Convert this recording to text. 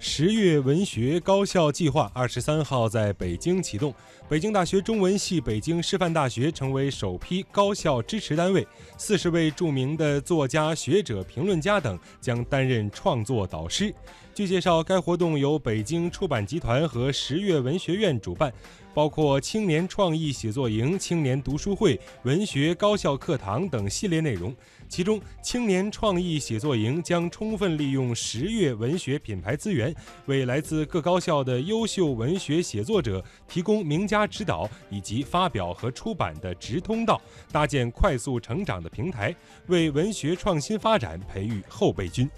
十月文学高校计划二十三号在北京启动，北京大学中文系、北京师范大学成为首批高校支持单位，四十位著名的作家、学者、评论家等将担任创作导师。据介绍，该活动由北京出版集团和十月文学院主办，包括青年创意写作营、青年读书会、文学高校课堂等系列内容。其中，青年创意写作营将充分利用十月文学品牌资源，为来自各高校的优秀文学写作者提供名家指导以及发表和出版的直通道，搭建快速成长的平台，为文学创新发展培育后备军。